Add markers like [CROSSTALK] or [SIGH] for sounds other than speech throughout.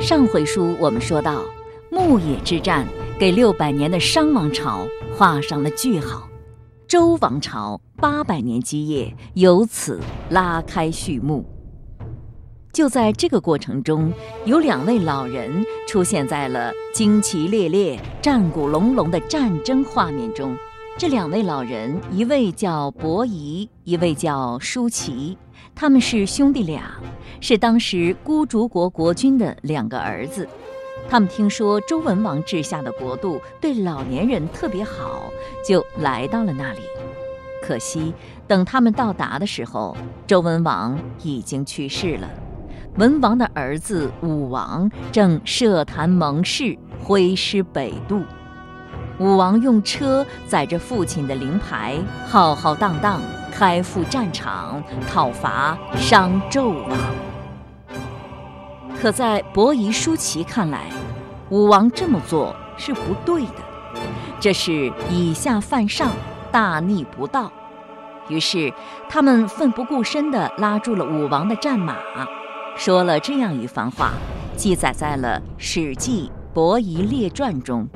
上回书我们说到，牧野之战给六百年的商王朝画上了句号，周王朝八百年基业由此拉开序幕。就在这个过程中，有两位老人出现在了旌旗猎猎、战鼓隆隆的战争画面中。这两位老人，一位叫伯夷，一位叫叔齐，他们是兄弟俩，是当时孤竹国国君的两个儿子。他们听说周文王治下的国度对老年人特别好，就来到了那里。可惜，等他们到达的时候，周文王已经去世了。文王的儿子武王正设坛盟誓，挥师北渡。武王用车载着父亲的灵牌，浩浩荡荡开赴战场，讨伐商纣王。可在伯夷、叔齐看来，武王这么做是不对的，这是以下犯上，大逆不道。于是他们奋不顾身地拉住了武王的战马。说了这样一番话，记载在了《史记·伯夷列传》中。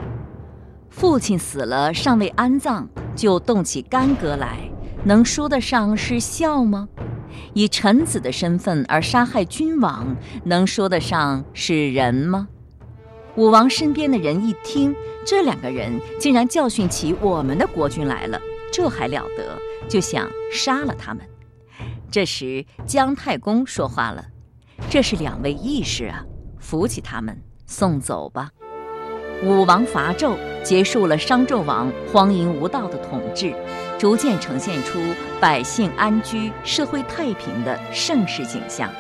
父亲死了，尚未安葬，就动起干戈来，能说得上是孝吗？以臣子的身份而杀害君王，能说得上是仁吗？武王身边的人一听，这两个人竟然教训起我们的国君来了，这还了得？就想杀了他们。这时姜太公说话了。这是两位义士啊，扶起他们，送走吧。武王伐纣，结束了商纣王荒淫无道的统治，逐渐呈现出百姓安居、社会太平的盛世景象。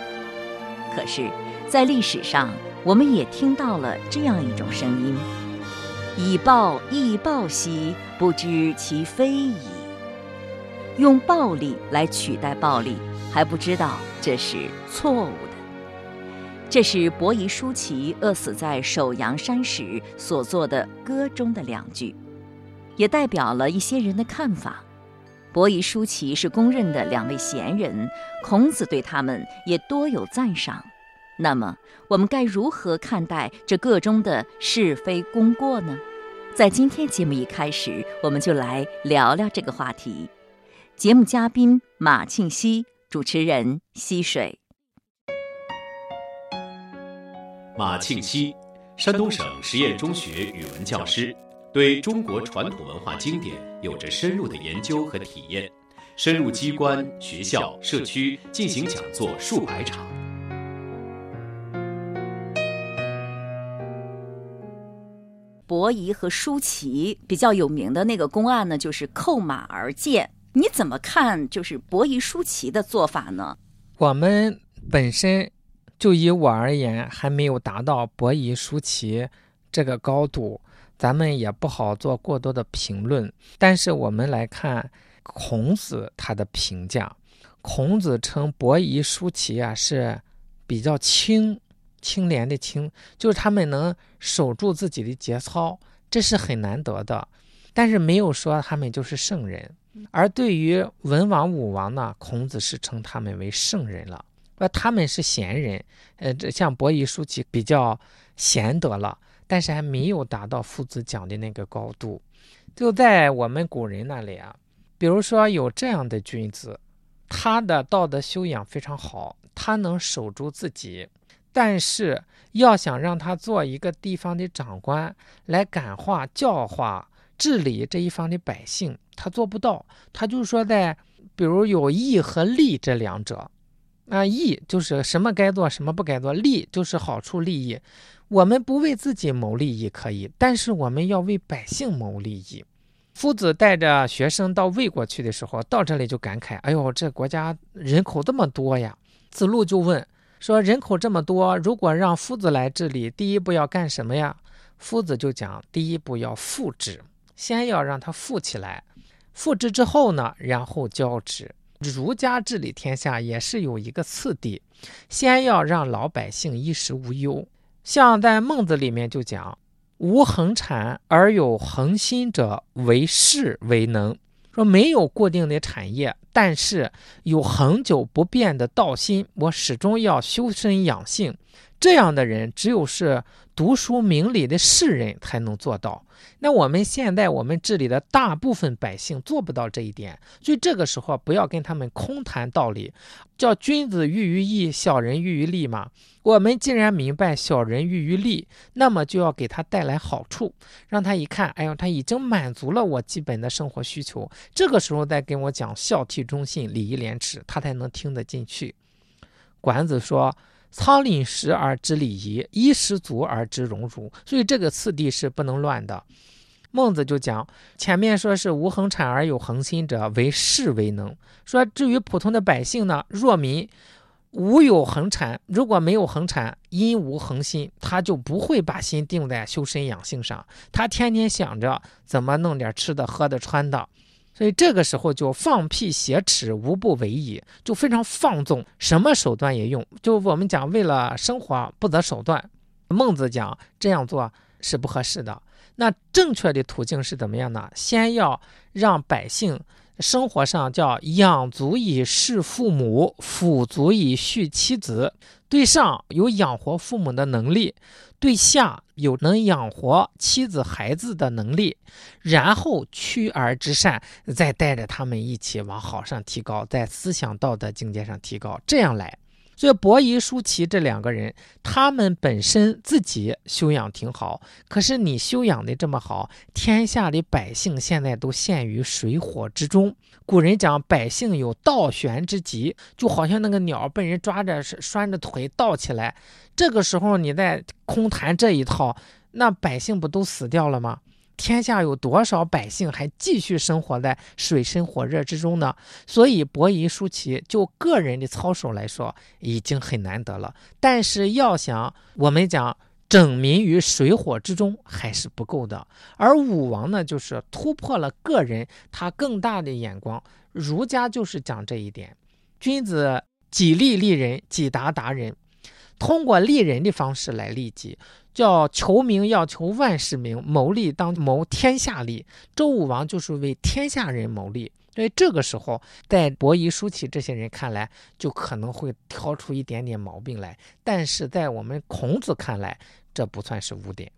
可是，在历史上，我们也听到了这样一种声音：“以暴易暴兮，不知其非矣。”用暴力来取代暴力，还不知道这是错误的。这是伯夷叔齐饿死在首阳山时所作的歌中的两句，也代表了一些人的看法。伯夷叔齐是公认的两位贤人，孔子对他们也多有赞赏。那么，我们该如何看待这个中的是非功过呢？在今天节目一开始，我们就来聊聊这个话题。节目嘉宾马庆西，主持人溪水。马庆西，山东省实验中学语文教师，对中国传统文化经典有着深入的研究和体验，深入机关、学校、社区进行讲座数百场。伯夷和叔齐比较有名的那个公案呢，就是扣马而见。你怎么看？就是伯夷叔齐的做法呢？我们本身。就以我而言，还没有达到伯夷叔齐这个高度，咱们也不好做过多的评论。但是我们来看孔子他的评价，孔子称伯夷叔齐啊是比较清清廉的清，就是他们能守住自己的节操，这是很难得的。但是没有说他们就是圣人。而对于文王武王呢，孔子是称他们为圣人了。呃，他们是贤人，呃，这像伯夷叔齐比较贤德了，但是还没有达到夫子讲的那个高度。就在我们古人那里啊，比如说有这样的君子，他的道德修养非常好，他能守住自己，但是要想让他做一个地方的长官，来感化、教化、治理这一方的百姓，他做不到。他就说，在比如有义和利这两者。啊，义就是什么该做，什么不该做；利就是好处利益。我们不为自己谋利益可以，但是我们要为百姓谋利益。夫子带着学生到魏国去的时候，到这里就感慨：“哎呦，这国家人口这么多呀！”子路就问说：“人口这么多，如果让夫子来治理，第一步要干什么呀？”夫子就讲：“第一步要富之，先要让他富起来，富之之后呢，然后教之。”儒家治理天下也是有一个次第，先要让老百姓衣食无忧。像在孟子里面就讲：“无恒产而有恒心者，为士为能。”说没有固定的产业，但是有恒久不变的道心，我始终要修身养性，这样的人只有是读书明理的士人才能做到。那我们现在我们治理的大部分百姓做不到这一点，所以这个时候不要跟他们空谈道理，叫君子喻于义，小人喻于利嘛。我们既然明白小人喻于利，那么就要给他带来好处，让他一看，哎呦，他已经满足了我基本的生活需求，这个时候再跟我讲孝悌忠信、礼义廉耻，他才能听得进去。管子说。仓廪实而知礼仪，衣食足而知荣辱，所以这个次第是不能乱的。孟子就讲，前面说是无恒产而有恒心者，为士为能。说至于普通的百姓呢，弱民无有恒产，如果没有恒产，因无恒心，他就不会把心定在修身养性上，他天天想着怎么弄点吃的、喝的、穿的。所以这个时候就放屁挟持，无不为矣，就非常放纵，什么手段也用。就我们讲，为了生活不择手段。孟子讲这样做是不合适的。那正确的途径是怎么样呢？先要让百姓生活上叫养足以侍父母，抚足以恤妻子。对上有养活父母的能力，对象有能养活妻子孩子的能力，然后趋而之善，再带着他们一起往好上提高，在思想道德境界上提高，这样来。所以伯夷、叔齐这两个人，他们本身自己修养挺好，可是你修养的这么好，天下的百姓现在都陷于水火之中。古人讲，百姓有倒悬之疾，就好像那个鸟被人抓着，拴着腿倒起来。这个时候你在空谈这一套，那百姓不都死掉了吗？天下有多少百姓还继续生活在水深火热之中呢？所以伯夷叔齐就个人的操守来说，已经很难得了。但是要想我们讲整民于水火之中，还是不够的。而武王呢，就是突破了个人他更大的眼光。儒家就是讲这一点：君子己利利人，己达达人。通过利人的方式来利己。叫求名要求万世名，谋利当谋天下利。周武王就是为天下人谋利，所以这个时候，在伯夷、叔齐这些人看来，就可能会挑出一点点毛病来。但是在我们孔子看来，这不算是污点。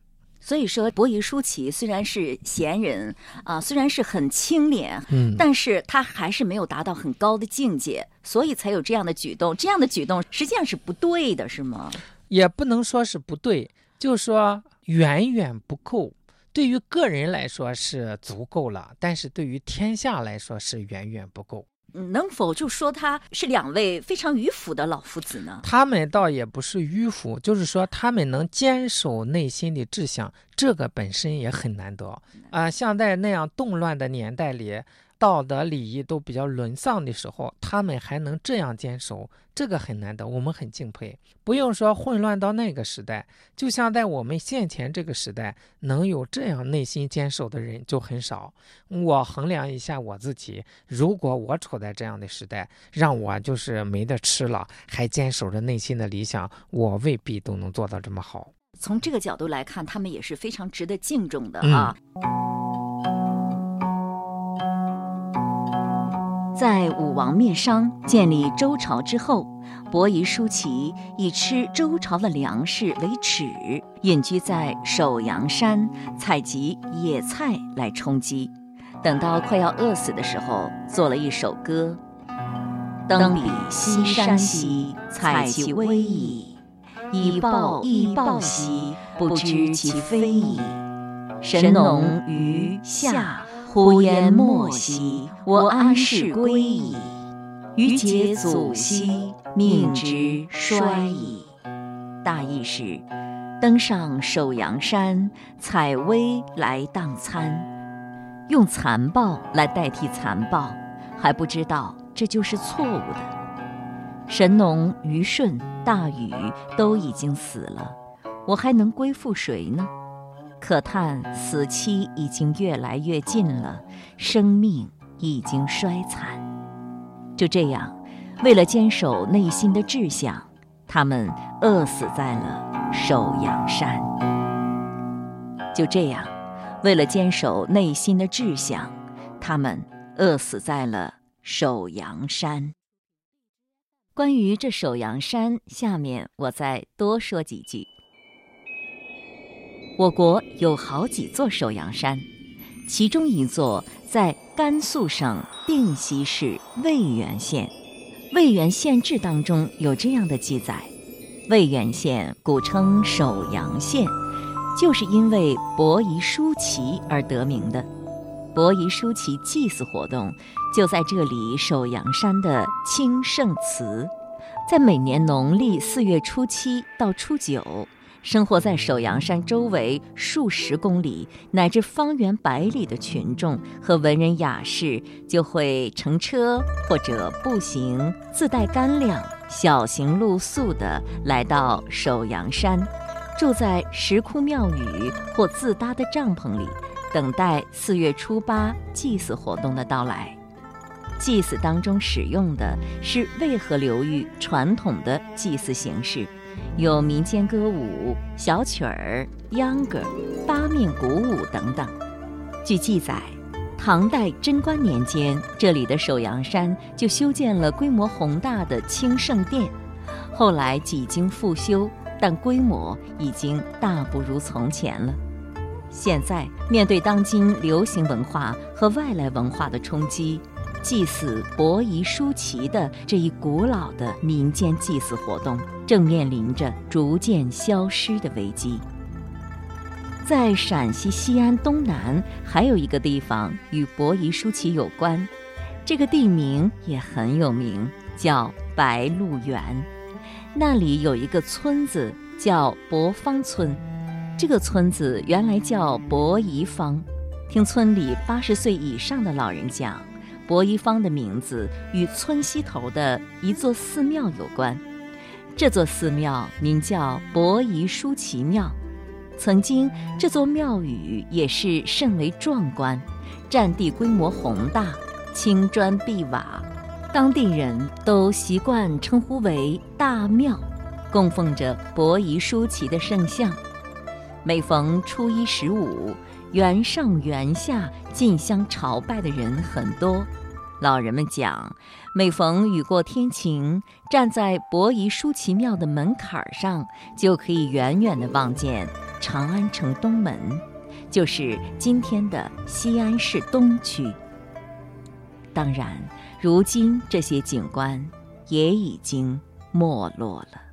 所以说，伯夷、叔齐虽然是贤人啊，虽然是很清廉，嗯，但是他还是没有达到很高的境界，所以才有这样的举动。这样的举动实际上是不对的，是吗？也不能说是不对。就说远远不够，对于个人来说是足够了，但是对于天下来说是远远不够。能否就说他是两位非常迂腐的老夫子呢？他们倒也不是迂腐，就是说他们能坚守内心的志向，这个本身也很难得啊。像在那样动乱的年代里。道德礼仪都比较沦丧的时候，他们还能这样坚守，这个很难得，我们很敬佩。不用说混乱到那个时代，就像在我们现前这个时代，能有这样内心坚守的人就很少。我衡量一下我自己，如果我处在这样的时代，让我就是没得吃了，还坚守着内心的理想，我未必都能做到这么好。从这个角度来看，他们也是非常值得敬重的啊。在武王灭商、建立周朝之后，伯夷叔齐以吃周朝的粮食为耻，隐居在首阳山采集野菜来充饥。等到快要饿死的时候，做了一首歌：“登彼西山兮，采其微矣；以报亦报兮，不知其非矣。神农于夏。”虎焉莫兮，我安是归矣；余节祖兮，命之衰矣。大意是：登上首阳山，采薇来当餐，用残暴来代替残暴，还不知道这就是错误的。神农、虞舜、大禹都已经死了，我还能归附谁呢？可叹死期已经越来越近了，生命已经衰残。就这样，为了坚守内心的志向，他们饿死在了首阳山。就这样，为了坚守内心的志向，他们饿死在了首阳山。关于这首阳山，下面我再多说几句。我国有好几座首阳山，其中一座在甘肃省定西市渭源县。渭源县志当中有这样的记载：渭源县古称首阳县，就是因为伯夷叔齐而得名的。伯夷叔齐祭祀活动就在这里首阳山的清圣祠，在每年农历四月初七到初九。生活在首阳山周围数十公里乃至方圆百里的群众和文人雅士，就会乘车或者步行，自带干粮，小行露宿的来到首阳山，住在石窟庙宇或自搭的帐篷里，等待四月初八祭祀活动的到来。祭祀当中使用的是渭河流域传统的祭祀形式。有民间歌舞、小曲儿、秧歌、八面鼓舞等等。据记载，唐代贞观年间，这里的首阳山就修建了规模宏大的清圣殿。后来几经复修，但规模已经大不如从前了。现在面对当今流行文化和外来文化的冲击。祭祀伯夷叔齐的这一古老的民间祭祀活动，正面临着逐渐消失的危机。在陕西西安东南，还有一个地方与伯夷叔齐有关，这个地名也很有名，叫白鹿原。那里有一个村子叫伯方村，这个村子原来叫伯夷坊。听村里八十岁以上的老人讲。伯夷方的名字与村西头的一座寺庙有关，这座寺庙名叫伯夷叔齐庙。曾经，这座庙宇也是甚为壮观，占地规模宏大，青砖碧瓦，当地人都习惯称呼为大庙，供奉着伯夷叔齐的圣像。每逢初一十五，园上园下进香朝拜的人很多。老人们讲，每逢雨过天晴，站在伯夷叔齐庙的门槛上，就可以远远地望见长安城东门，就是今天的西安市东区。当然，如今这些景观也已经没落了。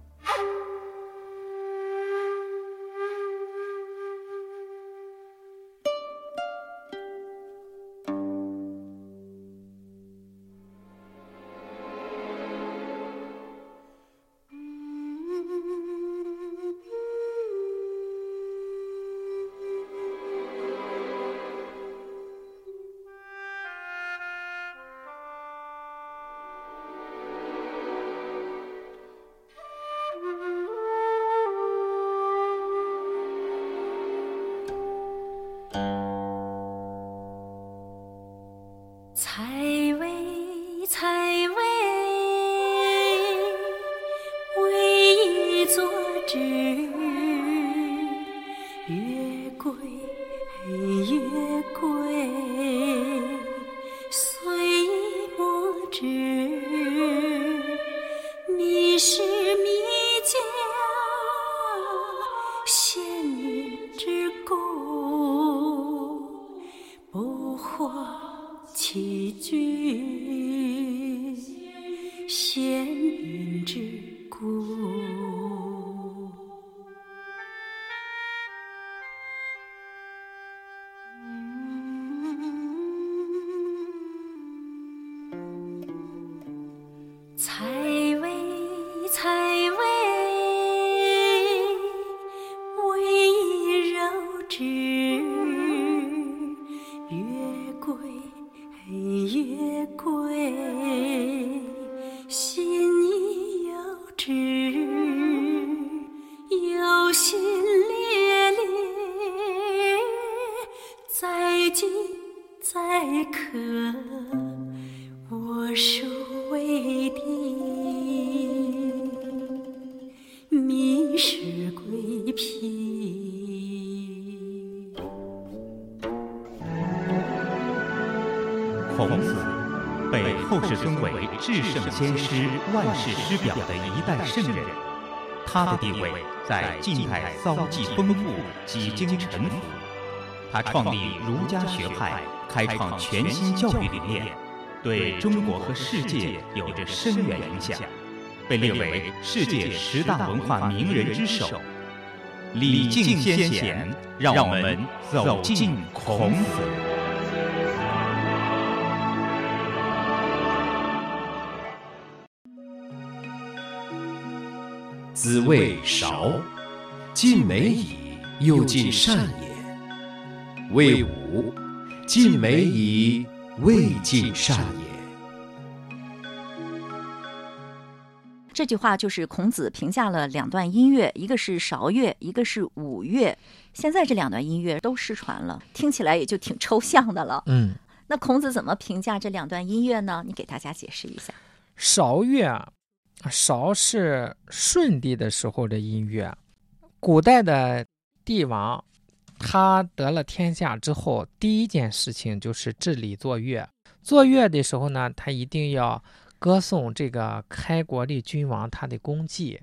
先师、万世师表的一代圣人。他的地位在近代骚迹丰富，几经沉浮。他创立儒家学派，开创全新教育理念，对中国和世界有着深远影响，被列为世界十大文化名人之首。礼敬先贤，让我们走进孔子。子谓韶：“尽美矣，又尽善也。”谓武：“尽美矣，未尽善也。”这句话就是孔子评价了两段音乐，一个是韶乐，一个是武乐。现在这两段音乐都失传了，听起来也就挺抽象的了。嗯，那孔子怎么评价这两段音乐呢？你给大家解释一下。韶乐啊，韶是舜帝的时候的音乐，古代的帝王。他得了天下之后，第一件事情就是治理作乐。作乐的时候呢，他一定要歌颂这个开国的君王他的功绩。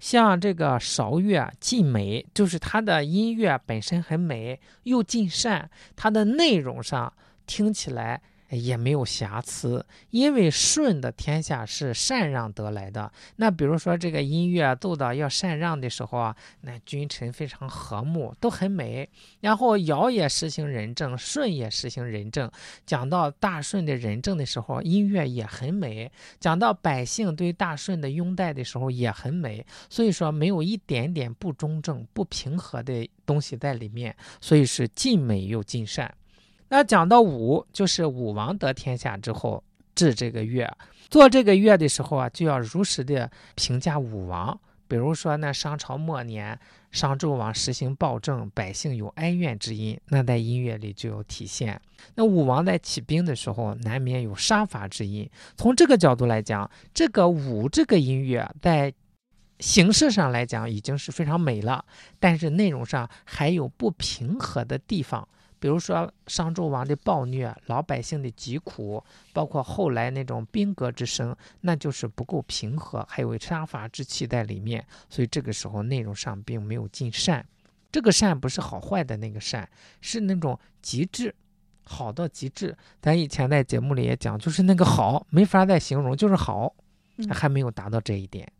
像这个韶乐尽美，就是他的音乐本身很美，又尽善，它的内容上听起来。也没有瑕疵，因为舜的天下是禅让得来的。那比如说这个音乐奏到要禅让的时候啊，那君臣非常和睦，都很美。然后尧也实行仁政，舜也实行仁政。讲到大舜的仁政的时候，音乐也很美；讲到百姓对大舜的拥戴的时候，也很美。所以说，没有一点点不中正、不平和的东西在里面，所以是尽美又尽善。那讲到武，就是武王得天下之后治这个乐，做这个乐的时候啊，就要如实的评价武王。比如说，那商朝末年，商纣王实行暴政，百姓有哀怨之音，那在音乐里就有体现。那武王在起兵的时候，难免有杀伐之音。从这个角度来讲，这个武这个音乐在形式上来讲已经是非常美了，但是内容上还有不平和的地方。比如说商纣王的暴虐，老百姓的疾苦，包括后来那种兵革之声，那就是不够平和，还有杀伐之气在里面。所以这个时候内容上并没有尽善。这个善不是好坏的那个善，是那种极致，好到极致。咱以前在节目里也讲，就是那个好没法再形容，就是好，还没有达到这一点。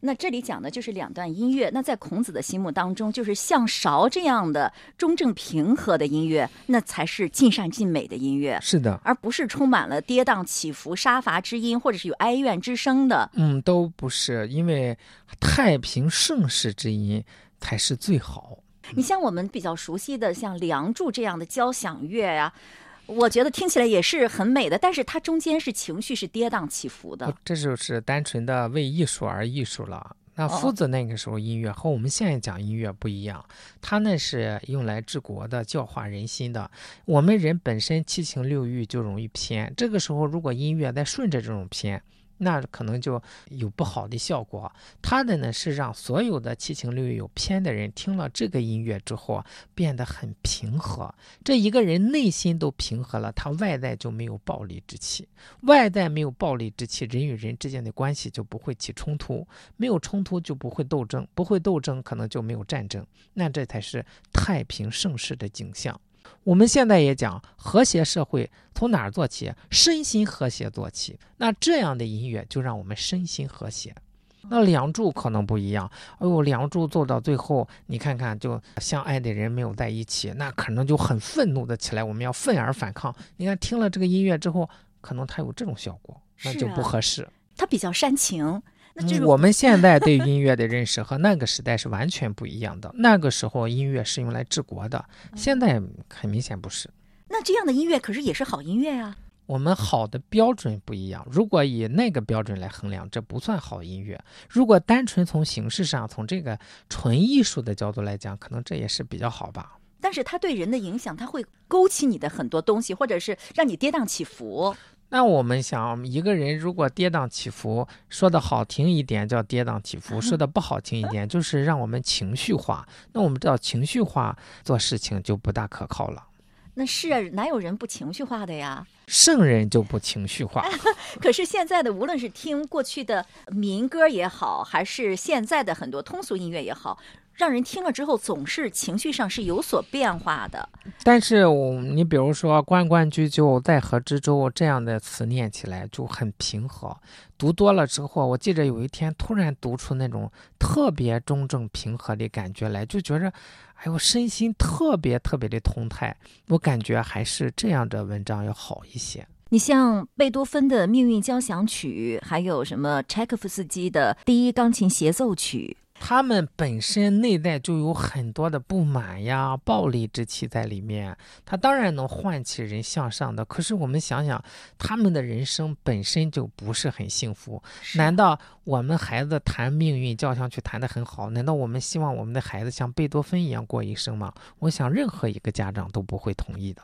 那这里讲的就是两段音乐。那在孔子的心目当中，就是像韶这样的中正平和的音乐，那才是尽善尽美的音乐。是的，而不是充满了跌宕起伏、杀伐之音，或者是有哀怨之声的。嗯，都不是，因为太平盛世之音才是最好。你像我们比较熟悉的，像《梁祝》这样的交响乐呀。我觉得听起来也是很美的，但是它中间是情绪是跌宕起伏的。这就是单纯的为艺术而艺术了。那夫子那个时候音乐和我们现在讲音乐不一样，他那是用来治国的、教化人心的。我们人本身七情六欲就容易偏，这个时候如果音乐再顺着这种偏。那可能就有不好的效果。他的呢是让所有的七情六欲有偏的人听了这个音乐之后变得很平和。这一个人内心都平和了，他外在就没有暴力之气。外在没有暴力之气，人与人之间的关系就不会起冲突。没有冲突就不会斗争，不会斗争可能就没有战争。那这才是太平盛世的景象。我们现在也讲和谐社会，从哪儿做起？身心和谐做起。那这样的音乐就让我们身心和谐。那《梁祝》可能不一样。哎呦，《梁祝》做到最后，你看看，就相爱的人没有在一起，那可能就很愤怒的起来，我们要愤而反抗。你看，听了这个音乐之后，可能它有这种效果，那就不合适。它比较煽情。我们现在对 [LAUGHS] 音乐的认识和那个时代是完全不一样的。那个时候音乐是用来治国的，现在很明显不是。那这样的音乐可是也是好音乐啊。我们好的标准不一样，如果以那个标准来衡量，这不算好音乐。如果单纯从形式上，从这个纯艺术的角度来讲，可能这也是比较好吧。但是它对人的影响，它会勾起你的很多东西，或者是让你跌宕起伏。那我们想，一个人如果跌宕起伏，说的好听一点叫跌宕起伏，说的不好听一点就是让我们情绪化。那我们知道情绪化做事情就不大可靠了。那是啊，哪有人不情绪化的呀？圣人就不情绪化。[LAUGHS] 可是现在的，无论是听过去的民歌也好，还是现在的很多通俗音乐也好。让人听了之后总是情绪上是有所变化的。但是，我你比如说“关关雎鸠，在河之洲”这样的词念起来就很平和。读多了之后，我记着有一天突然读出那种特别中正平和的感觉来，就觉着，哎呦，身心特别特别的通泰。我感觉还是这样的文章要好一些。你像贝多芬的命运交响曲，还有什么柴可夫斯基的第一钢琴协奏曲。他们本身内在就有很多的不满呀、暴力之气在里面，他当然能唤起人向上的。可是我们想想，他们的人生本身就不是很幸福。难道我们孩子谈命运交响曲谈得很好？难道我们希望我们的孩子像贝多芬一样过一生吗？我想，任何一个家长都不会同意的。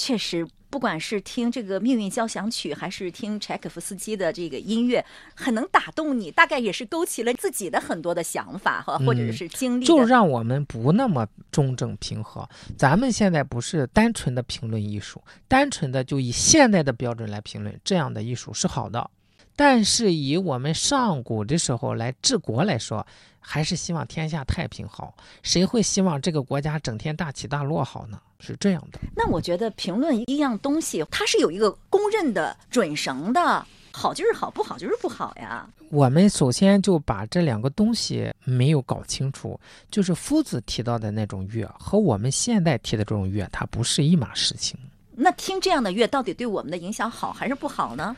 确实，不管是听这个命运交响曲，还是听柴可夫斯基的这个音乐，很能打动你。大概也是勾起了自己的很多的想法哈，或者是经历。就让我们不那么中正平和。咱们现在不是单纯的评论艺术，单纯的就以现代的标准来评论，这样的艺术是好的。但是以我们上古的时候来治国来说，还是希望天下太平好。谁会希望这个国家整天大起大落好呢？是这样的。那我觉得评论一样东西，它是有一个公认的准绳的，好就是好，不好就是不好呀。我们首先就把这两个东西没有搞清楚，就是夫子提到的那种乐和我们现在提的这种乐，它不是一码事情。那听这样的乐，到底对我们的影响好还是不好呢？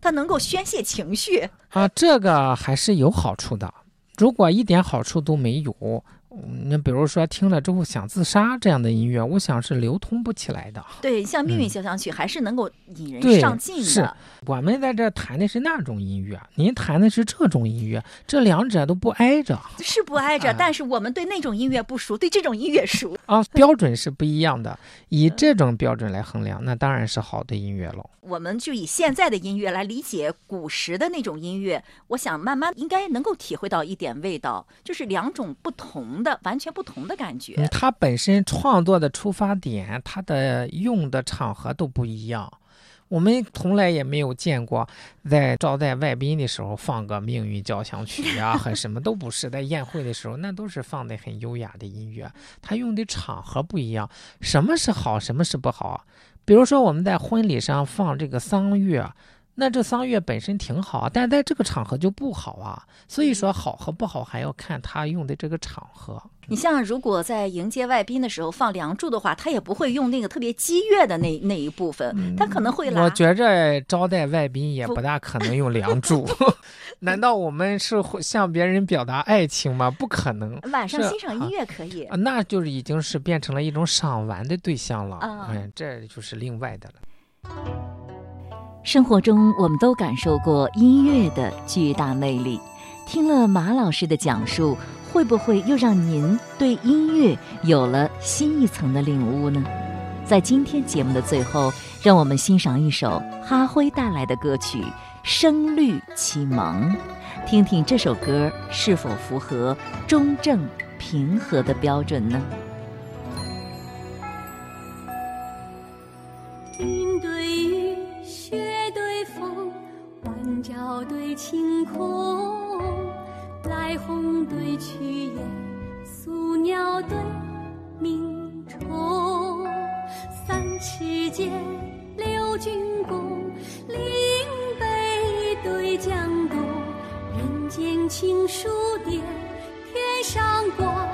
它能够宣泄情绪啊，这个还是有好处的。如果一点好处都没有。你比如说听了之后想自杀这样的音乐，我想是流通不起来的。对，像命运交响曲还是能够引人上进的。是，我们在这弹的是那种音乐，您弹的是这种音乐，这两者都不挨着。[LAUGHS] 是不挨着，[LAUGHS] 但是我们对那种音乐不熟，对这种音乐熟。啊，[LAUGHS] 标准是不一样的。以这种标准来衡量，那当然是好的音乐喽。我们就以现在的音乐来理解古时的那种音乐，我想慢慢应该能够体会到一点味道，就是两种不同的、完全不同的感觉。它本身创作的出发点，它的用的场合都不一样。我们从来也没有见过在招待外宾的时候放个命运交响曲啊，[LAUGHS] 和什么都不是。在宴会的时候，那都是放的很优雅的音乐。它用的场合不一样，什么是好，什么是不好。比如说，我们在婚礼上放这个丧乐，那这桑乐本身挺好啊，但在这个场合就不好啊。所以说，好和不好还要看他用的这个场合。你像如果在迎接外宾的时候放《梁祝》的话，他也不会用那个特别激越的那那一部分，他可能会来。我觉着招待外宾也不大可能用《梁祝》，[LAUGHS] [LAUGHS] 难道我们是向别人表达爱情吗？不可能。晚上欣赏音乐可以，那就是已经是变成了一种赏玩的对象了。嗯，这就是另外的了。生活中，我们都感受过音乐的巨大魅力。听了马老师的讲述。会不会又让您对音乐有了新一层的领悟呢？在今天节目的最后，让我们欣赏一首哈辉带来的歌曲《声律启蒙》，听听这首歌是否符合中正平和的标准呢？晚照对晴空。来鸿对去雁，宿鸟对鸣虫。三尺剑，六钧弓，岭北对江东。人间清书殿，天上光。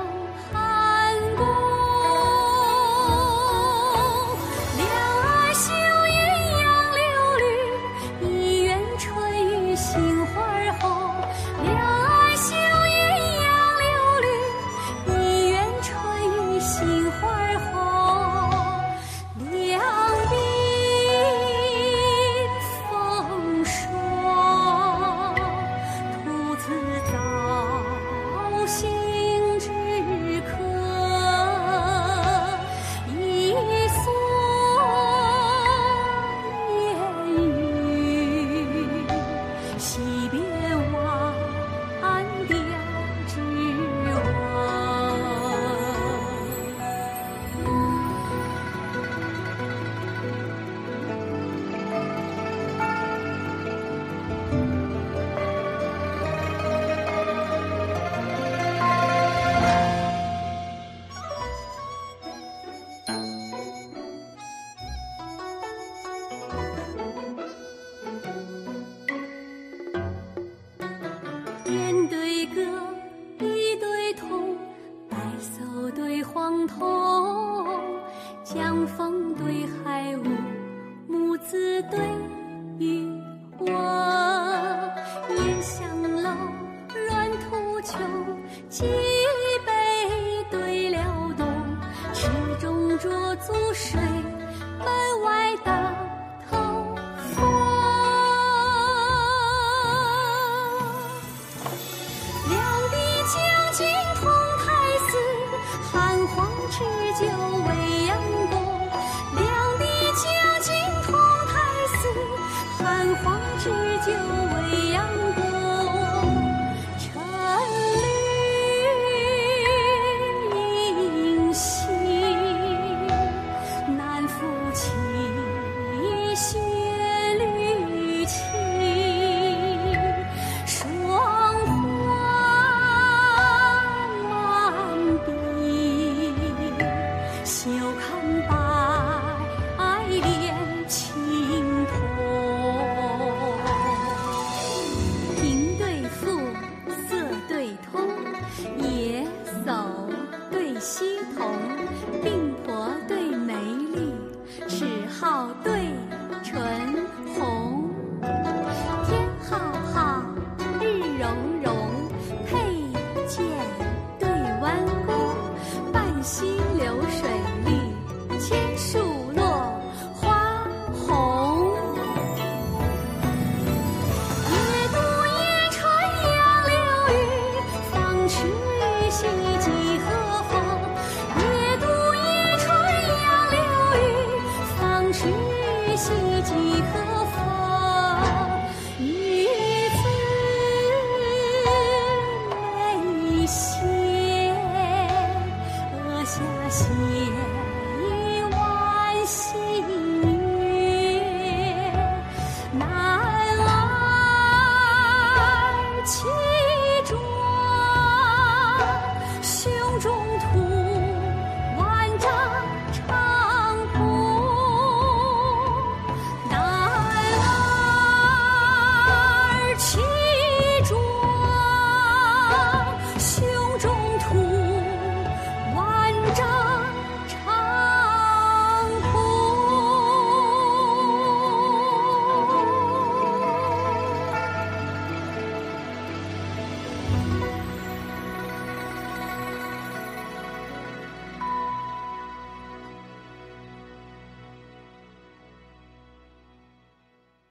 谢。